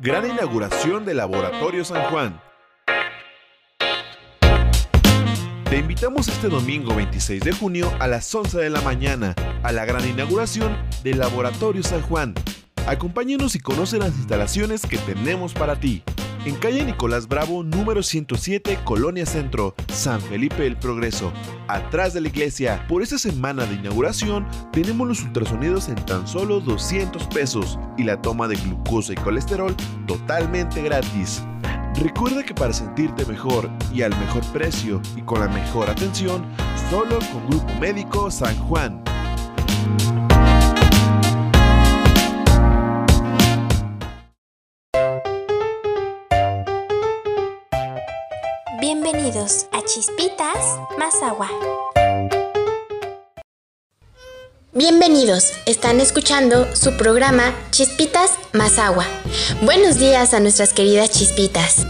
Gran inauguración del Laboratorio San Juan. Te invitamos este domingo 26 de junio a las 11 de la mañana a la gran inauguración del Laboratorio San Juan. Acompáñenos y conoce las instalaciones que tenemos para ti. En calle Nicolás Bravo, número 107, Colonia Centro, San Felipe del Progreso, atrás de la iglesia. Por esta semana de inauguración, tenemos los ultrasonidos en tan solo 200 pesos y la toma de glucosa y colesterol totalmente gratis. Recuerda que para sentirte mejor y al mejor precio y con la mejor atención, solo con Grupo Médico San Juan. Bienvenidos a Chispitas más agua. Bienvenidos, están escuchando su programa Chispitas más agua. Buenos días a nuestras queridas chispitas.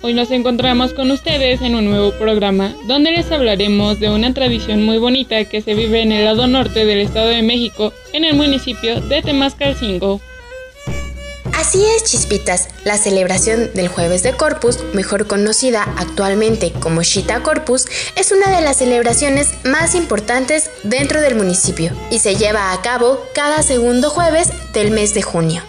Hoy nos encontramos con ustedes en un nuevo programa donde les hablaremos de una tradición muy bonita que se vive en el lado norte del Estado de México, en el municipio de Temascalcingo. Así es, chispitas, la celebración del jueves de Corpus, mejor conocida actualmente como Shita Corpus, es una de las celebraciones más importantes dentro del municipio y se lleva a cabo cada segundo jueves del mes de junio.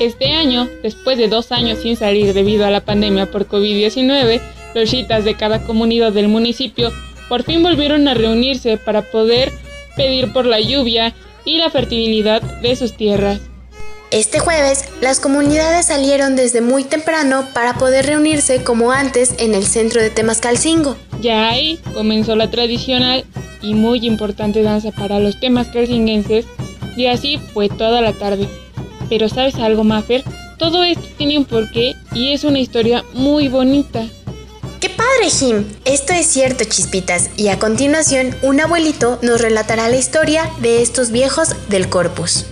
Este año, después de dos años sin salir debido a la pandemia por COVID-19, los chitas de cada comunidad del municipio por fin volvieron a reunirse para poder pedir por la lluvia y la fertilidad de sus tierras. Este jueves, las comunidades salieron desde muy temprano para poder reunirse como antes en el centro de Temascalcingo. Ya ahí comenzó la tradicional y muy importante danza para los temascalcinguenses y así fue toda la tarde. Pero ¿sabes algo, Maffer? Todo esto tiene un porqué y es una historia muy bonita. ¡Qué padre, Jim! Esto es cierto, chispitas, y a continuación un abuelito nos relatará la historia de estos viejos del corpus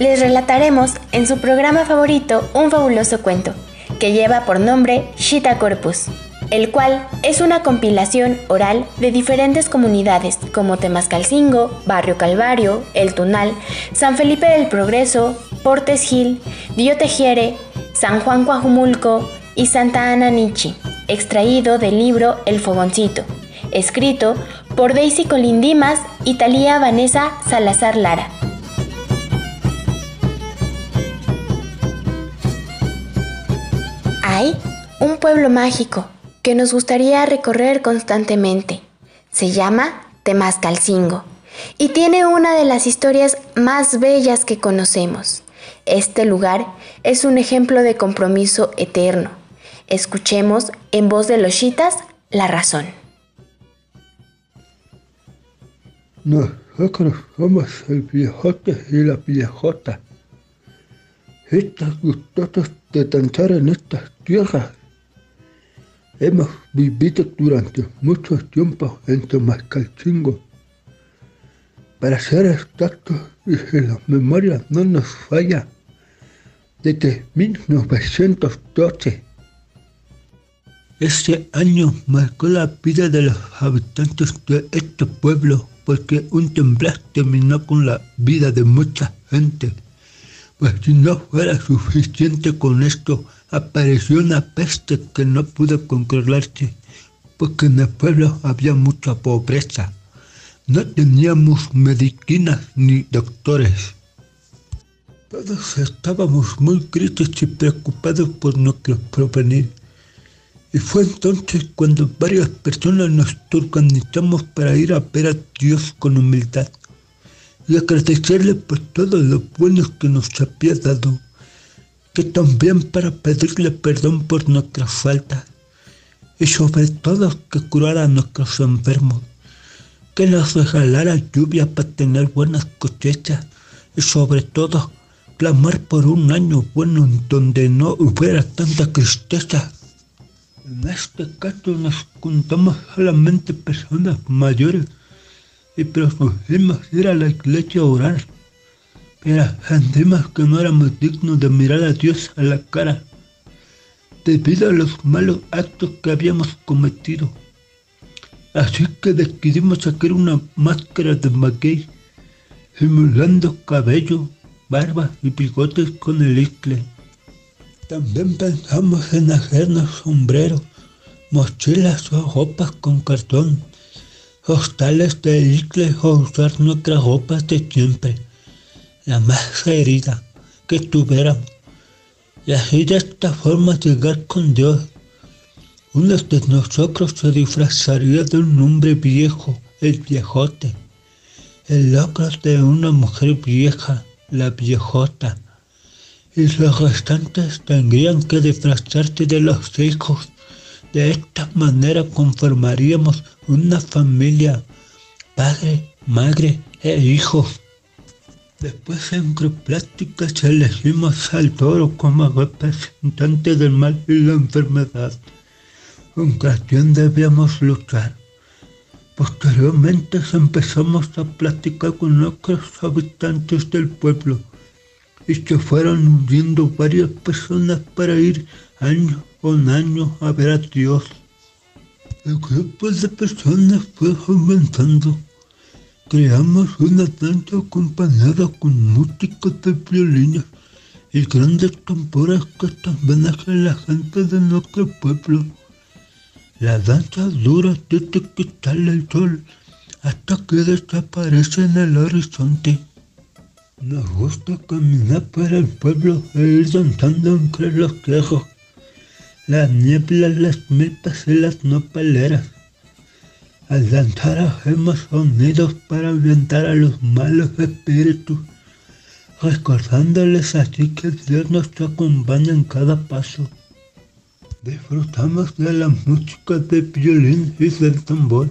les relataremos en su programa favorito un fabuloso cuento, que lleva por nombre Shita Corpus, el cual es una compilación oral de diferentes comunidades como Temascalcingo, Barrio Calvario, El Tunal, San Felipe del Progreso, Portes Gil, Dio Tejiere, San Juan Coajumulco y Santa Ana Nichi, extraído del libro El Fogoncito, escrito por Daisy Colindimas y Talía Vanessa Salazar Lara. Hay un pueblo mágico que nos gustaría recorrer constantemente. Se llama Temascalcingo y tiene una de las historias más bellas que conocemos. Este lugar es un ejemplo de compromiso eterno. Escuchemos en voz de los chitas la razón. Nosotros somos el viejote y la viejota. Estás gustosos de danzar en estas tierras. Hemos vivido durante mucho tiempo en Tomascalchingo. Para ser exactos, y si la memoria no nos falla, desde 1912. Ese año marcó la vida de los habitantes de este pueblo porque un temblor terminó con la vida de mucha gente. Pues si no fuera suficiente con esto, apareció una peste que no pudo controlarse, porque en el pueblo había mucha pobreza. No teníamos medicinas ni doctores. Todos estábamos muy tristes y preocupados por nuestro provenir. Y fue entonces cuando varias personas nos organizamos para ir a ver a Dios con humildad y agradecerle por todo lo bueno que nos había dado, que también para pedirle perdón por nuestras faltas y sobre todo que curara a nuestros enfermos, que nos regalara lluvia para tener buenas cosechas y sobre todo clamar por un año bueno en donde no hubiera tanta tristeza. En este caso nos juntamos solamente personas mayores y propusimos ir a la iglesia a orar. Pero sentimos que no éramos dignos de mirar a Dios a la cara debido a los malos actos que habíamos cometido. Así que decidimos sacar una máscara de maguey simulando cabello, barba y bigotes con el iscle. También pensamos en hacernos sombreros, mochilas o ropas con cartón, hostales de iscle o usar nuestras ropas de siempre, la más herida que tuviéramos, y así de esta forma llegar con Dios. Uno de nosotros se disfrazaría de un hombre viejo, el viejote, el otro de una mujer vieja, la viejota, y los restantes tendrían que disfrazarse de los hijos. De esta manera conformaríamos una familia, padre, madre e hijos. Después en pláticas elegimos al toro como representante del mal y la enfermedad, con quien debíamos luchar. Posteriormente empezamos a platicar con otros habitantes del pueblo y se fueron uniendo varias personas para ir año con año a ver a Dios. El grupo de personas fue aumentando Creamos una danza acompañada con música de violines y grandes tambores que también hace la gente de nuestro pueblo. La danza dura desde que sale el sol hasta que desaparece en el horizonte. Nos gusta caminar por el pueblo e ir danzando entre los quejos, las nieblas, las milpas y las nopaleras. Al danzar hacemos sonidos para ahuyentar a los malos espíritus, recordándoles así que Dios nos acompaña en cada paso. Disfrutamos de la música de violín y del tambor.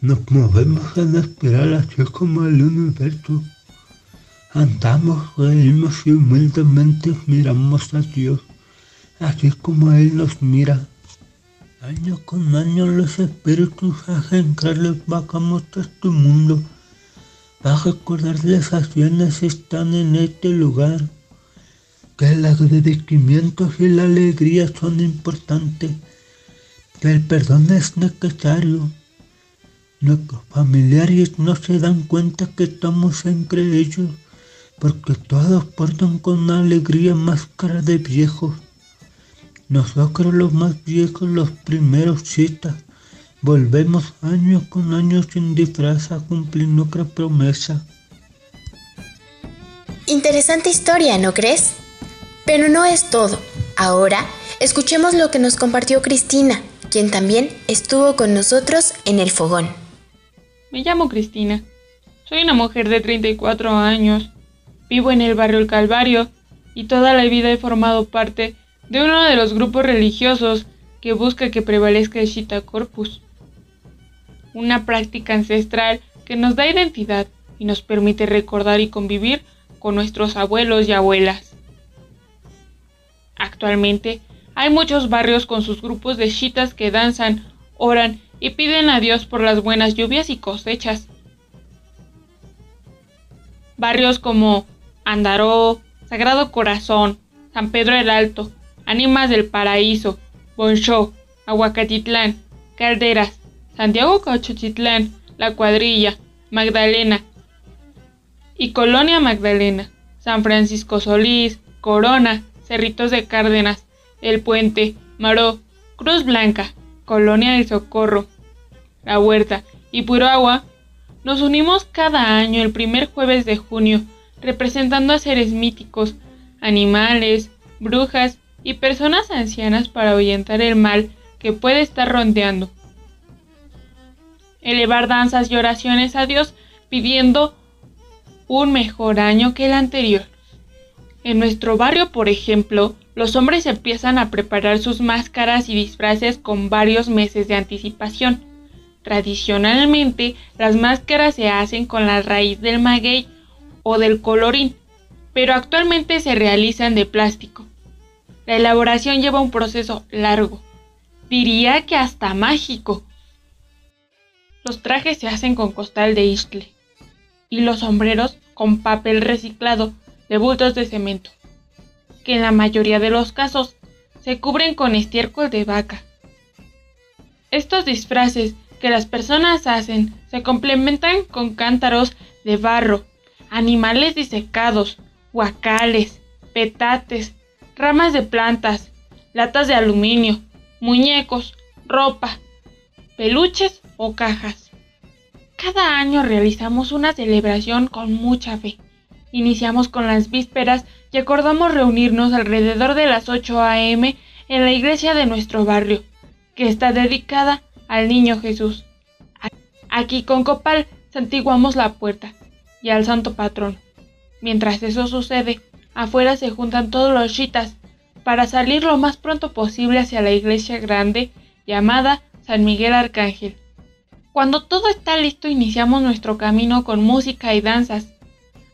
Nos movemos en espiral así como el universo. Andamos, reímos y humildemente miramos a Dios, así como Él nos mira. Año con año los espíritus hacen que les bajamos a este mundo para recordarles a quienes están en este lugar que el agradecimiento y la alegría son importantes, que el perdón es necesario. Nuestros familiares no se dan cuenta que estamos entre ellos porque todos portan con alegría máscara de viejos nosotros los más viejos, los primeros citas, volvemos año con año sin disfraz a cumplir nuestra promesa. Interesante historia, ¿no crees? Pero no es todo. Ahora, escuchemos lo que nos compartió Cristina, quien también estuvo con nosotros en el fogón. Me llamo Cristina. Soy una mujer de 34 años. Vivo en el barrio El Calvario y toda la vida he formado parte de uno de los grupos religiosos que busca que prevalezca el Shita Corpus, una práctica ancestral que nos da identidad y nos permite recordar y convivir con nuestros abuelos y abuelas. Actualmente hay muchos barrios con sus grupos de chitas que danzan, oran y piden a Dios por las buenas lluvias y cosechas. Barrios como Andaró, Sagrado Corazón, San Pedro el Alto, Ánimas del Paraíso, Bonchó, Aguacatitlán, Calderas, Santiago Cachochitlán, La Cuadrilla, Magdalena y Colonia Magdalena, San Francisco Solís, Corona, Cerritos de Cárdenas, El Puente, Maró, Cruz Blanca, Colonia del Socorro, La Huerta y Puro Agua, nos unimos cada año el primer jueves de junio, representando a seres míticos, animales, brujas y personas ancianas para ahuyentar el mal que puede estar rondeando. Elevar danzas y oraciones a Dios pidiendo un mejor año que el anterior. En nuestro barrio, por ejemplo, los hombres empiezan a preparar sus máscaras y disfraces con varios meses de anticipación. Tradicionalmente, las máscaras se hacen con la raíz del maguey o del colorín, pero actualmente se realizan de plástico. La elaboración lleva un proceso largo, diría que hasta mágico. Los trajes se hacen con costal de isle y los sombreros con papel reciclado de bultos de cemento, que en la mayoría de los casos se cubren con estiércol de vaca. Estos disfraces que las personas hacen se complementan con cántaros de barro, animales disecados, guacales, petates, ramas de plantas, latas de aluminio, muñecos, ropa, peluches o cajas. Cada año realizamos una celebración con mucha fe. Iniciamos con las vísperas y acordamos reunirnos alrededor de las 8 a.m. en la iglesia de nuestro barrio, que está dedicada al Niño Jesús. Aquí con copal santiguamos la puerta y al santo patrón. Mientras eso sucede, afuera se juntan todos los chitas para salir lo más pronto posible hacia la iglesia grande llamada San Miguel Arcángel. Cuando todo está listo iniciamos nuestro camino con música y danzas.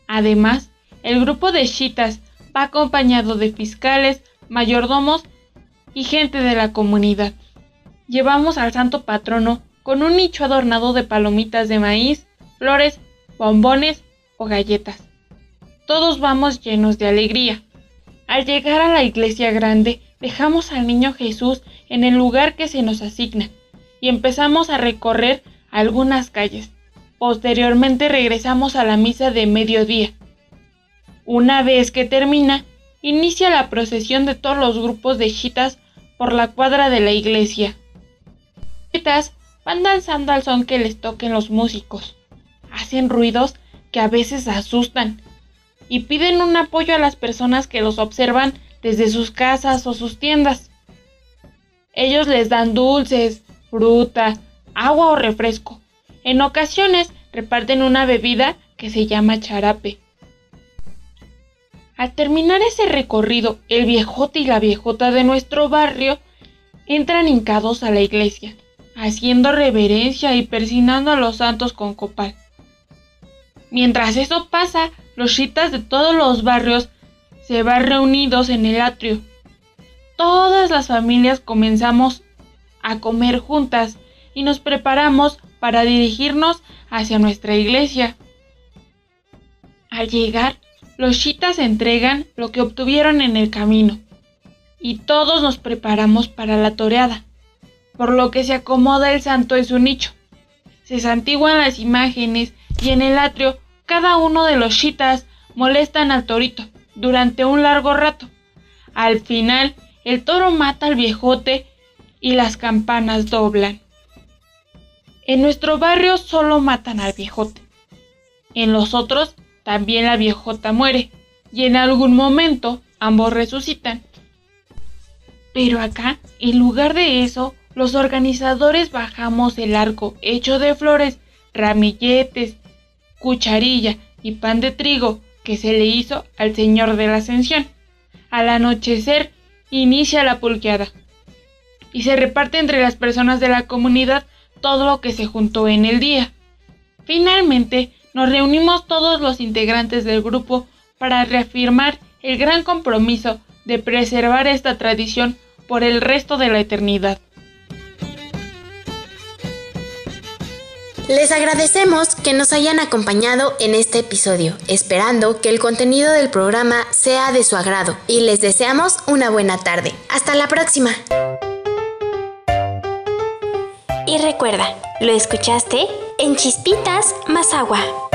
Además, el grupo de chitas va acompañado de fiscales, mayordomos y gente de la comunidad. Llevamos al santo patrono con un nicho adornado de palomitas de maíz, flores, bombones o galletas. Todos vamos llenos de alegría. Al llegar a la iglesia grande, dejamos al niño Jesús en el lugar que se nos asigna y empezamos a recorrer algunas calles. Posteriormente regresamos a la misa de mediodía. Una vez que termina, inicia la procesión de todos los grupos de chitas por la cuadra de la iglesia. Chitas van danzando al son que les toquen los músicos. Hacen ruidos que a veces asustan y piden un apoyo a las personas que los observan desde sus casas o sus tiendas. Ellos les dan dulces, fruta, agua o refresco. En ocasiones reparten una bebida que se llama charape. Al terminar ese recorrido, el viejote y la viejota de nuestro barrio entran hincados a la iglesia, haciendo reverencia y persinando a los santos con copal. Mientras eso pasa, los chitas de todos los barrios se van reunidos en el atrio. Todas las familias comenzamos a comer juntas y nos preparamos para dirigirnos hacia nuestra iglesia. Al llegar, los chitas entregan lo que obtuvieron en el camino y todos nos preparamos para la toreada, por lo que se acomoda el santo en su nicho. Se santiguan las imágenes y en el atrio cada uno de los chitas molestan al torito durante un largo rato. Al final, el toro mata al viejote y las campanas doblan. En nuestro barrio solo matan al viejote. En los otros también la viejota muere y en algún momento ambos resucitan. Pero acá, en lugar de eso, los organizadores bajamos el arco hecho de flores, ramilletes cucharilla y pan de trigo que se le hizo al Señor de la Ascensión. Al anochecer inicia la pulqueada y se reparte entre las personas de la comunidad todo lo que se juntó en el día. Finalmente, nos reunimos todos los integrantes del grupo para reafirmar el gran compromiso de preservar esta tradición por el resto de la eternidad. Les agradecemos que nos hayan acompañado en este episodio, esperando que el contenido del programa sea de su agrado y les deseamos una buena tarde. Hasta la próxima. Y recuerda, lo escuchaste en Chispitas más agua.